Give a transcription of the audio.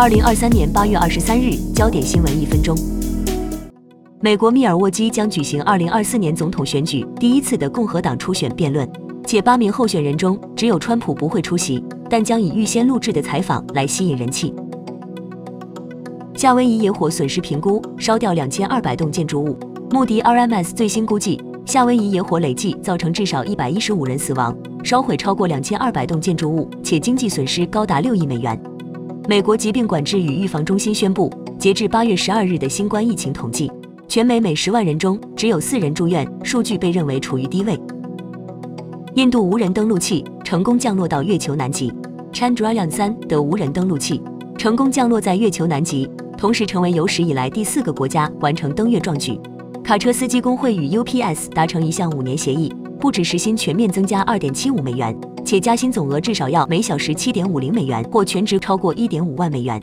二零二三年八月二十三日，焦点新闻一分钟。美国密尔沃基将举行二零二四年总统选举第一次的共和党初选辩论，且八名候选人中只有川普不会出席，但将以预先录制的采访来吸引人气。夏威夷野火损失评估，烧掉两千二百栋建筑物。穆迪 RMS 最新估计，夏威夷野火累计造成至少一百一十五人死亡，烧毁超过两千二百栋建筑物，且经济损失高达六亿美元。美国疾病管制与预防中心宣布，截至八月十二日的新冠疫情统计，全美每十万人中只有四人住院，数据被认为处于低位。印度无人登陆器成功降落到月球南极，Chandrayaan 三的无人登陆器成功降落在月球南极，同时成为有史以来第四个国家完成登月壮举。卡车司机工会与 UPS 达成一项五年协议，不止时薪全面增加二点七五美元，且加薪总额至少要每小时七点五零美元，或全职超过一点五万美元。